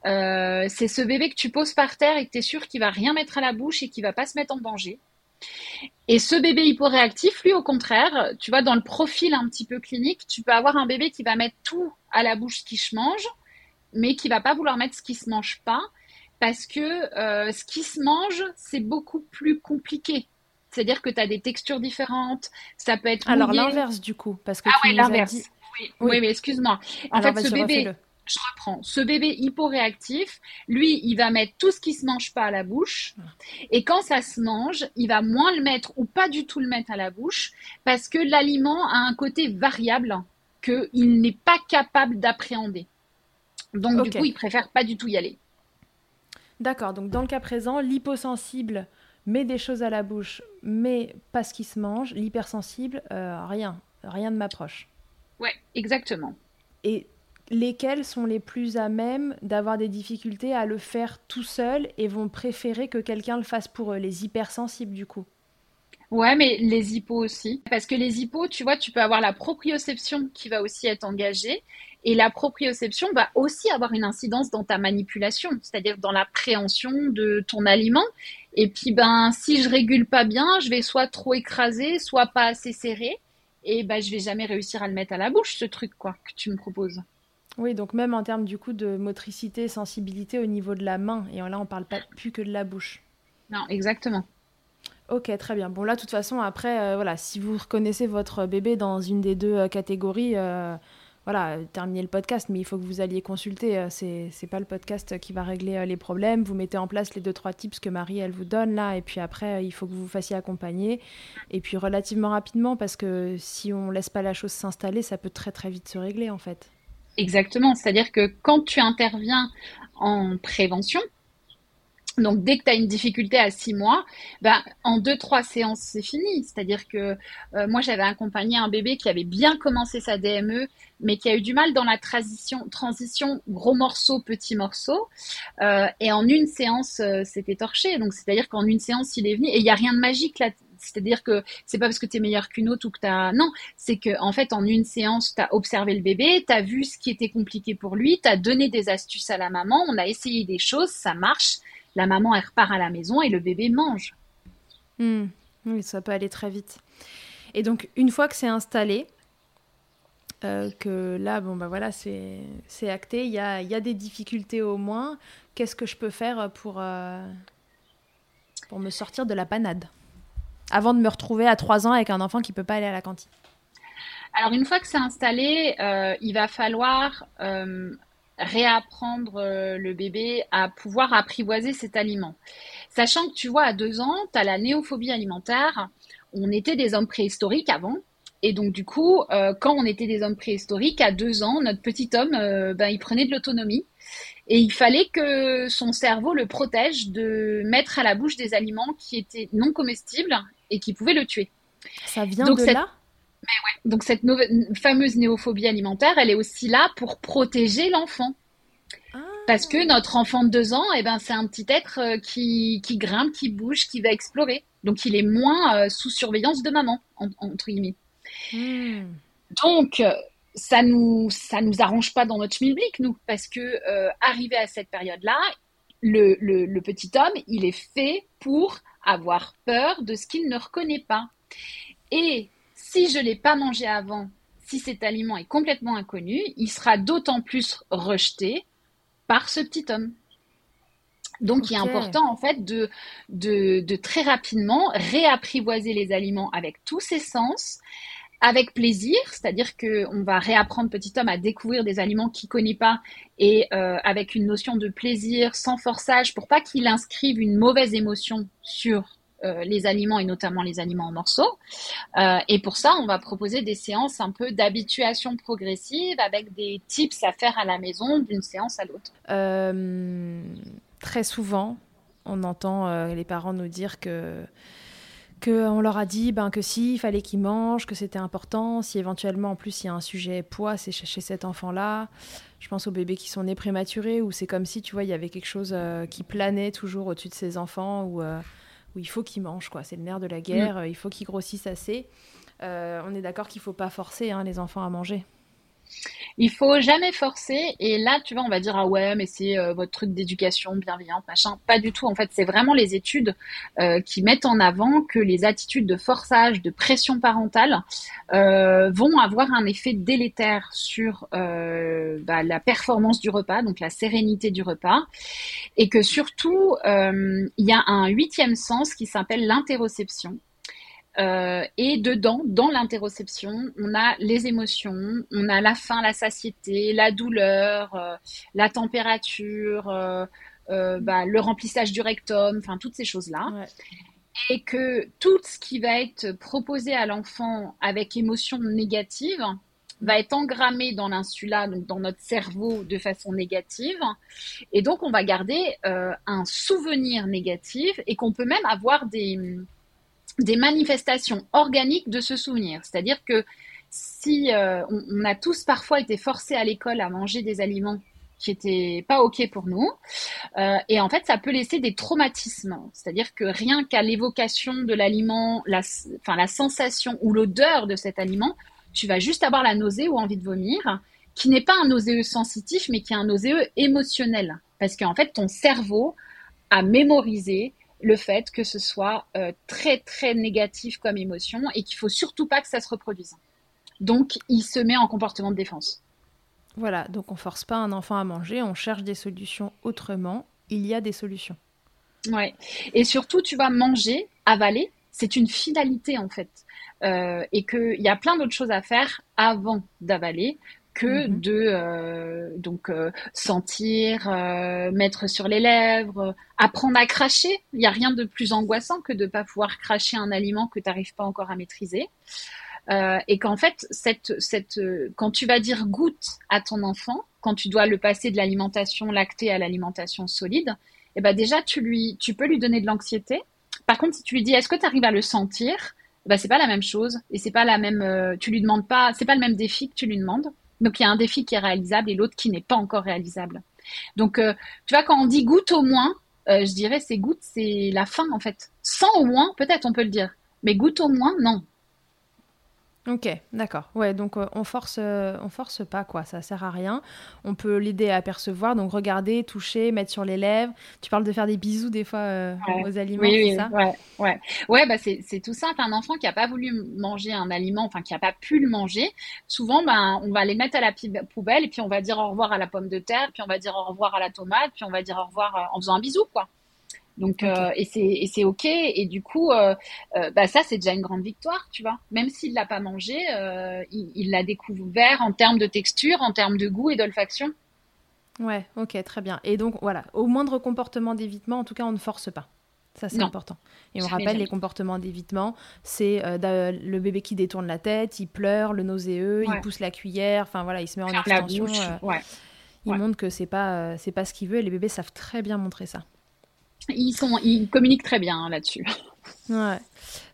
Euh, c'est ce bébé que tu poses par terre et que tu es sûr qu'il va rien mettre à la bouche et qu'il va pas se mettre en danger. Et ce bébé hyporéactif, lui, au contraire, tu vois, dans le profil un petit peu clinique, tu peux avoir un bébé qui va mettre tout à la bouche ce qui se mange, mais qui va pas vouloir mettre ce qui se mange pas, parce que euh, ce qui se mange, c'est beaucoup plus compliqué. C'est-à-dire que tu as des textures différentes, ça peut être. Alors l'inverse du coup, parce que ah oui, l'inverse. Oui. mais excuse-moi. En fait, ce bébé, je reprends. Ce bébé hyporéactif, lui, il va mettre tout ce qui se mange pas à la bouche. Et quand ça se mange, il va moins le mettre ou pas du tout le mettre à la bouche parce que l'aliment a un côté variable qu'il n'est pas capable d'appréhender. Donc, du coup, il préfère pas du tout y aller. D'accord. Donc, dans le cas présent, l'hyposensible met des choses à la bouche, mais pas ce qui se mange. L'hypersensible, euh, rien, rien ne m'approche. Ouais, exactement. Et lesquels sont les plus à même d'avoir des difficultés à le faire tout seul et vont préférer que quelqu'un le fasse pour eux Les hypersensibles, du coup? Ouais, mais les hippos aussi. Parce que les hippos, tu vois, tu peux avoir la proprioception qui va aussi être engagée. Et la proprioception va aussi avoir une incidence dans ta manipulation, c'est-à-dire dans l'appréhension de ton aliment. Et puis, ben, si je régule pas bien, je vais soit trop écraser, soit pas assez serré. Et ben, je vais jamais réussir à le mettre à la bouche, ce truc, quoi, que tu me proposes. Oui, donc même en termes du coup de motricité, sensibilité au niveau de la main. Et là, on parle pas plus que de la bouche. Non, exactement. Ok, très bien. Bon, là, de toute façon, après, euh, voilà, si vous reconnaissez votre bébé dans une des deux euh, catégories, euh, voilà, terminez le podcast, mais il faut que vous alliez consulter. c'est, c'est pas le podcast qui va régler les problèmes. Vous mettez en place les deux, trois tips que Marie, elle vous donne là, et puis après, il faut que vous vous fassiez accompagner. Et puis relativement rapidement, parce que si on laisse pas la chose s'installer, ça peut très, très vite se régler, en fait. Exactement. C'est-à-dire que quand tu interviens en prévention, Donc, dès que tu as une difficulté à six mois, ben, en deux, trois séances, c'est fini. C'est-à-dire que euh, moi, j'avais accompagné un bébé qui avait bien commencé sa DME, mais qui a eu du mal dans la transition, transition gros morceau, petit morceau. Euh, et en une séance, euh, c'était torché. Donc, c'est-à-dire qu'en une séance, il est venu. Et il n'y a rien de magique là. C'est-à-dire que c'est pas parce que tu es meilleur qu'une autre ou que tu as. Non, c'est que en fait, en une séance, tu as observé le bébé, tu as vu ce qui était compliqué pour lui, tu as donné des astuces à la maman, on a essayé des choses, ça marche la maman, elle repart à la maison et le bébé mange. Hmm. Oui, ça peut aller très vite. Et donc, une fois que c'est installé, euh, que là, bon, bah voilà, c'est acté, il y a, y a, des difficultés au moins. Qu'est-ce que je peux faire pour, euh, pour me sortir de la panade? Avant de me retrouver à 3 ans avec un enfant qui ne peut pas aller à la cantine. Alors, une fois que c'est installé, euh, il va falloir réapprendre euh, le bébé à pouvoir apprivoiser cet aliment. Sachant que tu vois, à deux ans, tu as la néophobie alimentaire. On était des hommes préhistoriques avant. Et donc, du coup, euh, quand on était des hommes préhistoriques, à deux ans, notre petit homme, euh, ben, il prenait de l'autonomie. Et il fallait que son cerveau le protège de mettre à la bouche des aliments qui étaient non comestibles et qui pouvaient le tuer. Ça vient de là? Donc cette fameuse néophobie alimentaire, elle est aussi là pour protéger l'enfant. Ah. Parce que notre enfant de deux ans, eh ben, c'est un petit être euh, qui, grimpe, qui bouge, qui va explorer. Donc il est moins euh, sous surveillance de maman, entre guillemets. Hmm. Donc ça nous ça nous arrange pas dans notre schmilblick, nous, parce que euh, arrivé à cette période-là, le, le, petit homme, il est fait pour avoir peur de ce qu'il ne reconnaît pas. Et si je ne l'ai pas mangé avant, si cet aliment est complètement inconnu, il sera d'autant plus rejeté par ce petit homme. Donc, il est important en fait de, de, très rapidement réapprivoiser les aliments avec tous ses sens, avec plaisir, c'est-à-dire qu'on va réapprendre petit homme à découvrir des aliments qu'il ne connaît pas et euh, avec une notion de plaisir, sans forçage, pour pas qu'il inscrive une mauvaise émotion sur les aliments et notamment les aliments en morceaux. Euh, et pour ça, on va proposer des séances un peu d'habituation progressive avec des tips à faire à la maison d'une séance à l'autre. Euh, très souvent, on entend les parents nous dire que qu'on leur a dit ben, que si, il fallait qu'ils mangent, que c'était important, si éventuellement en plus il y a un sujet poids c'est chez, cet enfant-là. Je pense aux bébés qui sont nés prématurés, où c'est comme si, tu vois, il y avait quelque chose qui planait toujours au-dessus de ces enfants, où il faut qu'ils mangent, quoi. C'est le nerf de la guerre, mm. il faut qu'ils grossissent assez. Euh, on est d'accord qu'il ne faut pas forcer hein, les enfants à manger. Il faut jamais forcer. Et là, tu vois, on va dire ah ouais, mais c'est euh, votre truc d'éducation bienveillante, machin. Pas du tout. En fait, c'est vraiment les études euh, qui mettent en avant que les attitudes de forçage, de pression parentale euh, vont avoir un effet délétère sur bah, la performance du repas, donc la sérénité du repas, et que surtout il y a un huitième sens qui s'appelle l'interoception euh, et dedans, dans l'interoception, on a les émotions, on a la faim, la satiété, la douleur, euh, la température, euh, bah, le remplissage du rectum, enfin toutes ces choses-là. Et que tout ce qui va être proposé à l'enfant avec émotion négative va être engrammé dans l'insula, donc dans notre cerveau de façon négative. Et donc on va garder un souvenir négatif et qu'on peut même avoir des des manifestations organiques de ce souvenir. C'est-à-dire que si euh, on, a tous parfois été forcés à l'école à manger des aliments qui étaient pas ok pour nous, euh, et en fait ça peut laisser des traumatismes. C'est-à-dire que rien qu'à l'évocation de l'aliment, la, enfin la sensation ou l'odeur de cet aliment, tu vas juste avoir la nausée ou envie de vomir, qui n'est pas un nauséeux sensitif, mais qui est un nauséeux émotionnel, parce qu'en fait ton cerveau a mémorisé le fait que ce soit euh, très très négatif comme émotion et qu'il faut surtout pas que ça se reproduise. Donc il se met en comportement de défense. Voilà, donc on force pas un enfant à manger, on cherche des solutions autrement. Il y a des solutions. Ouais. Et surtout, tu vas manger, avaler, c'est une finalité en fait. Euh, et qu'il y a plein d'autres choses à faire avant d'avaler que mhm. de euh, donc euh, sentir, euh, mettre sur les lèvres, apprendre à cracher. Il n'y a rien de plus angoissant que de ne pas pouvoir cracher un aliment que tu n'arrives pas encore à maîtriser. et qu'en fait, cette, cette, quand tu vas dire goûte à ton enfant, quand tu dois le passer de l'alimentation lactée à l'alimentation solide, eh ben déjà, tu, lui, tu peux lui donner de l'anxiété. Par contre, si tu lui dis, est-ce que tu arrives à le sentir? Ben, c'est pas la même chose et c'est pas la même. Euh, tu lui demandes pas, c'est pas le même défi que tu lui demandes. Donc il y a un défi qui est réalisable et l'autre qui n'est pas encore réalisable. Donc euh, tu vois quand on dit goûte au moins, euh, je dirais c'est goûte, c'est la fin en fait. Sans au moins, peut-être on peut le dire, mais goûte au moins, non. Ok, d'accord. Ouais, donc euh, on force, euh, on force pas quoi, ça sert à rien. On peut l'aider à percevoir, donc regarder, toucher, mettre sur les lèvres. Tu parles de faire des bisous des fois euh, aux aliments, oui, c'est ça? Ouais, ouais, ouais. Bah c'est tout simple. Un enfant qui a pas voulu manger un aliment, enfin qui a pas pu le manger, souvent, ben on va les mettre à la poubelle et puis on va dire au revoir à la pomme de terre, puis on va dire au revoir à la tomate, puis on va dire au revoir en faisant un bisou, quoi. Donc euh, et c'est et c'est ok. Et du coup euh, euh, bah ça c'est déjà une grande victoire tu vois. Même s'il l'a pas mangé il l'a découvert en termes de texture en termes de goût et d'olfaction. Ouais ok très bien. Et donc voilà. Au moindre comportement d'évitement en tout cas on ne force pas. Ça c'est important. Et on rappelle les comportements d'évitement. C'est le bébé qui détourne la tête il pleure le nauséeux il pousse la cuillère. Enfin voilà il se met en extension il montre que c'est pas c'est pas ce qu'il veut. Et les bébés savent très bien montrer ça ils, communiquent très bien hein, là-dessus.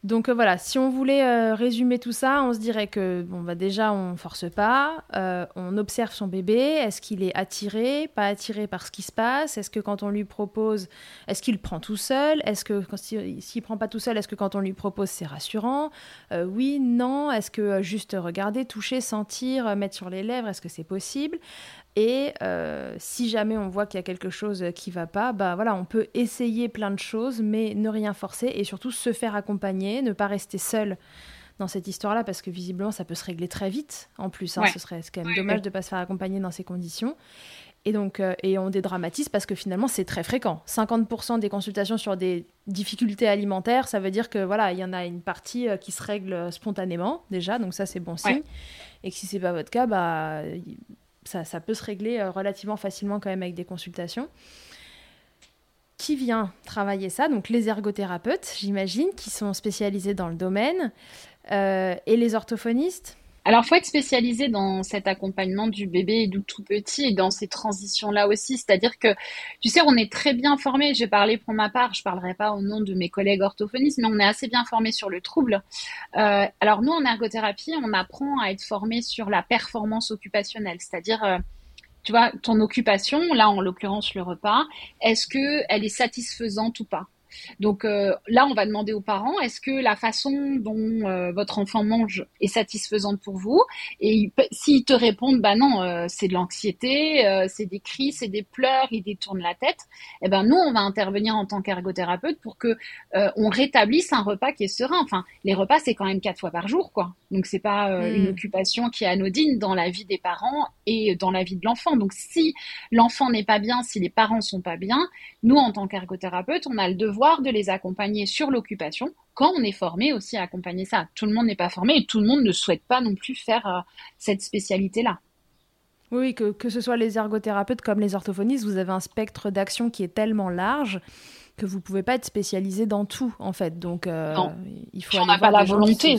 Donc euh, voilà, si on voulait euh, résumer tout ça, on se dirait que bon bah déjà on force pas, euh, on observe son bébé, est-ce qu'il est attiré, pas attiré par ce qui se passe, est-ce que quand on lui propose, est-ce qu'il prend tout seul, est-ce que s'il prend pas tout seul, est-ce que quand on lui propose c'est rassurant, oui, non, est-ce que juste regarder, toucher, sentir, mettre sur les lèvres, est-ce que c'est possible? Et euh, si jamais on voit qu'il y a quelque chose qui va pas, bah voilà, on peut essayer plein de choses, mais ne rien forcer et surtout se faire accompagner, ne pas rester seul dans cette histoire-là parce que visiblement ça peut se régler très vite. En plus, hein, ce serait quand même dommage de ne pas se faire accompagner dans ces conditions. Et donc, euh, et on dédramatise parce que finalement c'est très fréquent. 50% des consultations sur des difficultés alimentaires, ça veut dire que voilà, il y en a une partie euh, qui se règle spontanément déjà, donc ça c'est bon signe. Et que si c'est pas votre cas, bah ça, peut se régler euh, relativement facilement quand même avec des consultations. Qui vient travailler ça? Donc les ergothérapeutes, j'imagine, qui sont spécialisés dans le domaine, euh, et les orthophonistes? Alors, faut être spécialisé dans cet accompagnement du bébé du tout petit et dans ces transitions-là aussi. C'est-à-dire que, tu sais, on est très bien formé. J'ai parlé pour ma part, je parlerai pas au nom de mes collègues orthophonistes, mais on est assez bien formé sur le trouble. Euh, alors, nous, en ergothérapie, on apprend à être formé sur la performance occupationnelle. C'est-à-dire, euh, tu vois, ton occupation, là, en l'occurrence, le repas, est-ce que elle est satisfaisante ou pas? Donc euh, là, on va demander aux parents, est-ce que la façon dont euh, votre enfant mange est satisfaisante pour vous? Et s'ils te répondent, bah non, euh, c'est de l'anxiété, c'est des cris, c'est des pleurs, ils détournent la tête, eh ben nous, on va intervenir en tant qu'ergothérapeute pour que on rétablisse un repas qui est serein. Enfin, les repas, c'est quand même quatre fois par jour, quoi. Donc c'est pas une hmm. occupation qui est anodine dans la vie des parents et dans la vie de l'enfant. Donc si l'enfant n'est pas bien, si les parents sont pas bien, nous, en tant qu'ergothérapeute, on a le devoir de les accompagner sur l'occupation quand on est formé aussi à accompagner ça. Tout le monde n'est pas formé et tout le monde ne souhaite pas non plus faire euh, cette spécialité-là. Oui, que, que ce soit les ergothérapeutes comme les orthophonistes, vous avez un spectre d'action qui est tellement large que vous ne pouvez pas être spécialisé dans tout, en fait. Donc, euh, il faut aller voir pas la volonté.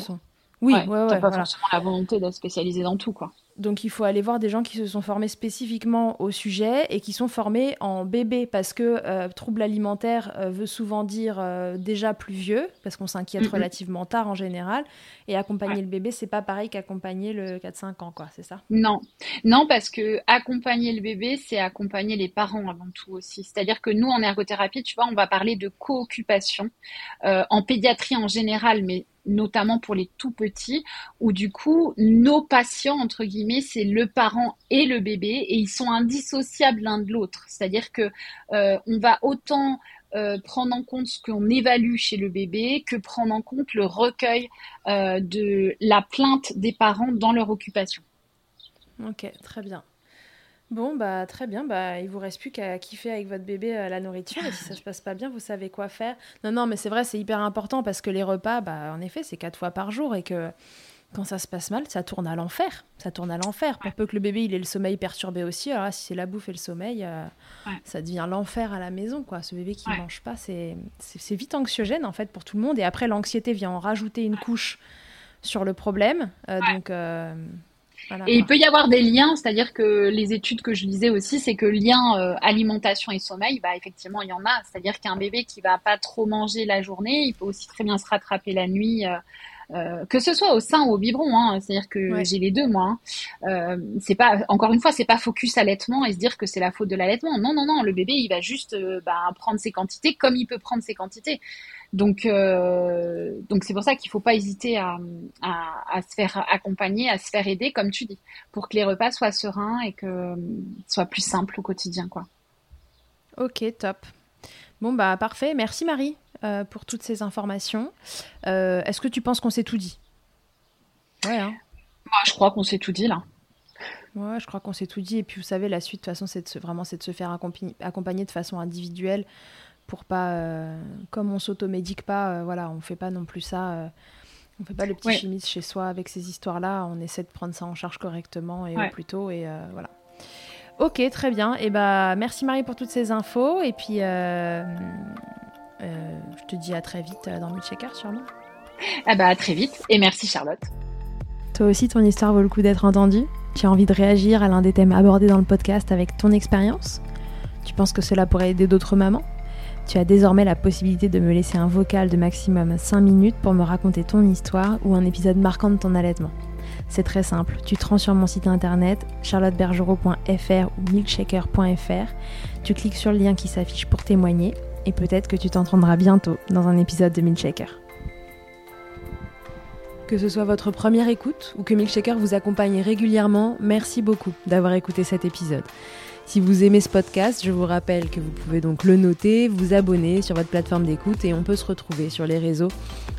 Oui, ouais, ouais, pas forcément la volonté d'être spécialisé dans tout, quoi. Donc il faut aller voir des gens qui se sont formés spécifiquement au sujet et qui sont formés en bébé parce que euh, trouble alimentaire euh, veut souvent dire euh, déjà plus vieux parce qu'on s'inquiète relativement tard en général et accompagner le bébé c'est pas pareil qu'accompagner le 4-5 ans quoi, c'est ça? Non. Non parce que accompagner le bébé c'est accompagner les parents avant tout aussi. C'est-à-dire que nous en ergothérapie, tu vois, on va parler de co-occupation en pédiatrie en général mais notamment pour les tout petits, où du coup, nos patients, entre guillemets, c'est le parent et le bébé, et ils sont indissociables l'un de l'autre. C'est-à-dire que euh, on va autant euh, prendre en compte ce qu'on évalue chez le bébé que prendre en compte le recueil euh, de la plainte des parents dans leur occupation. Ok, très bien. Bon, bah très bien. Bah, il vous reste plus qu'à kiffer avec votre bébé euh, la nourriture. Et si ça se passe pas bien, vous savez quoi faire. Non, non, mais c'est vrai, c'est hyper important parce que les repas, bah, en effet, c'est quatre fois par jour et que quand ça se passe mal, ça tourne à l'enfer. Ça tourne à l'enfer. Pour peu que le bébé il ait le sommeil perturbé aussi. Alors si c'est la bouffe et le sommeil, euh, ça devient l'enfer à la maison. quoi. Ce bébé qui ne mange pas, c'est vite anxiogène en fait pour tout le monde. Et après, l'anxiété vient en rajouter une couche sur le problème. Euh, donc et il peut y avoir des liens, c'est-à-dire que les études que je lisais aussi, c'est que lien euh, alimentation et sommeil, bah effectivement il y en a. C'est-à-dire qu'un bébé qui va pas trop manger la journée, il peut aussi très bien se rattraper la nuit. Euh, euh, que ce soit au sein ou au biberon, hein, c'est-à-dire que j'ai les deux moi. Hein. c'est pas encore une fois, c'est pas focus allaitement et se dire que c'est la faute de l'allaitement. Non, non, non, le bébé il va juste bah, prendre ses quantités comme il peut prendre ses quantités. Donc, euh, donc c'est pour ça qu'il ne faut pas hésiter à, à, se faire accompagner, à se faire aider, comme tu dis, pour que les repas soient sereins et que soient plus simples au quotidien, quoi. Ok, top. Bon bah parfait. Merci Marie euh, pour toutes ces informations. Euh, est-ce que tu penses qu'on s'est tout dit? Ouais. Hein. Bah, je crois qu'on s'est tout dit là. Ouais, je crois qu'on s'est tout dit. Et puis vous savez, la suite, de toute façon, c'est vraiment c'est de se faire accompagner de façon individuelle pour pas, euh, comme on s'automédique pas, voilà, on fait pas non plus ça. On fait pas le petit chimiste chez soi avec ces histoires-là. On essaie de prendre ça en charge correctement et au plus tôt. Et voilà. Ok, très bien. Et bah, merci Marie pour toutes ces infos. Et puis, je te dis à très vite dans Milkshaker, sûrement. Ah bah, à très vite. Et merci Charlotte. Toi aussi, ton histoire vaut le coup d'être entendue Tu as envie de réagir à l'un des thèmes abordés dans le podcast avec ton expérience? Tu penses que cela pourrait aider d'autres mamans? Tu as désormais la possibilité de me laisser un vocal de maximum 5 minutes pour me raconter ton histoire ou un épisode marquant de ton allaitement. C'est très simple, tu te rends sur mon site internet charlottebergerot.fr ou milkshaker.fr, tu cliques sur le lien qui s'affiche pour témoigner et peut-être que tu t'entendras bientôt dans un épisode de Milkshaker. Que ce soit votre première écoute ou que Milkshaker vous accompagne régulièrement, merci beaucoup d'avoir écouté cet épisode. Si vous aimez ce podcast, je vous rappelle que vous pouvez donc le noter, vous abonner sur votre plateforme d'écoute et on peut se retrouver sur les réseaux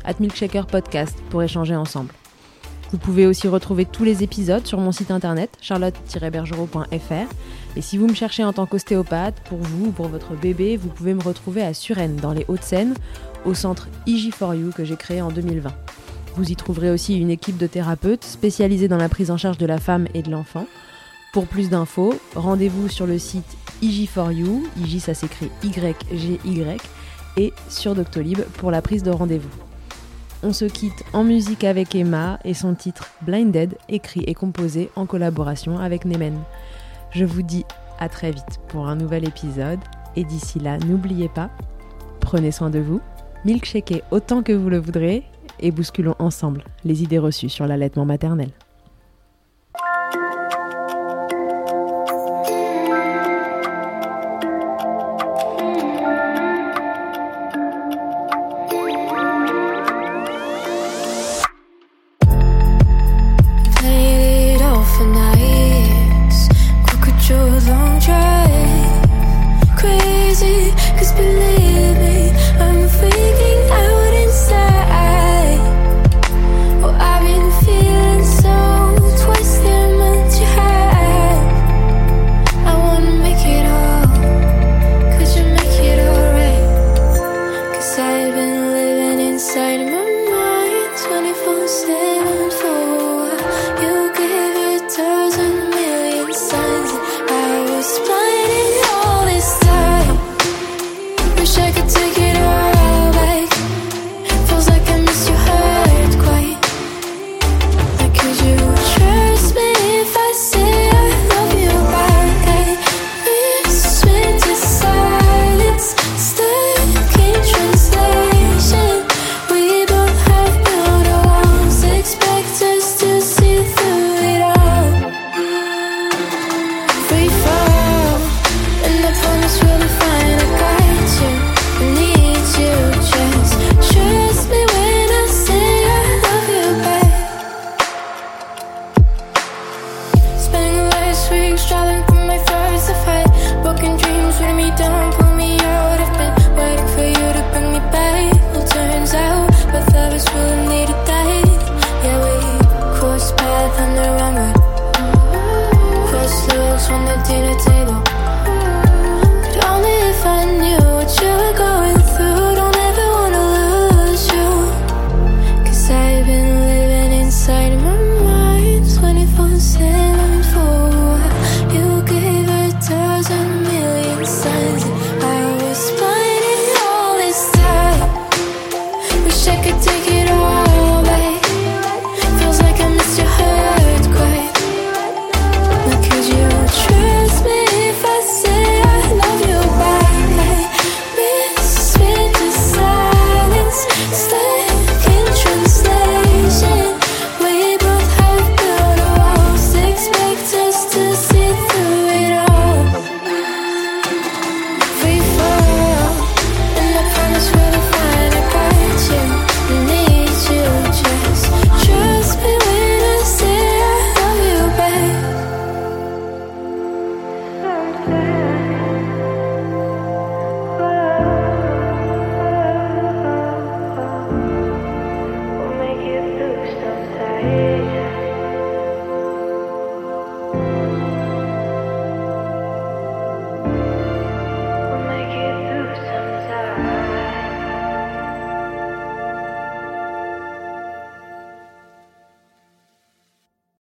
at Milkshaker Podcast pour échanger ensemble. Vous pouvez aussi retrouver tous les épisodes sur mon site internet charlotte-bergerot.fr et si vous me cherchez en tant qu'ostéopathe, pour vous ou pour votre bébé, vous pouvez me retrouver à Suresnes dans les Hauts-de-Seine au centre IG4U que j'ai créé en 2020. Vous y trouverez aussi une équipe de thérapeutes spécialisés dans la prise en charge de la femme et de l'enfant pour plus d'infos, rendez-vous sur le site IG4U, IG ça s'écrit Y-G-Y, et sur Doctolib pour la prise de rendez-vous. On se quitte en musique avec Emma et son titre Blinded, écrit et composé en collaboration avec Nemen. Je vous dis à très vite pour un nouvel épisode, et d'ici là, n'oubliez pas, prenez soin de vous, milkshakez autant que vous le voudrez, et bousculons ensemble les idées reçues sur l'allaitement maternel.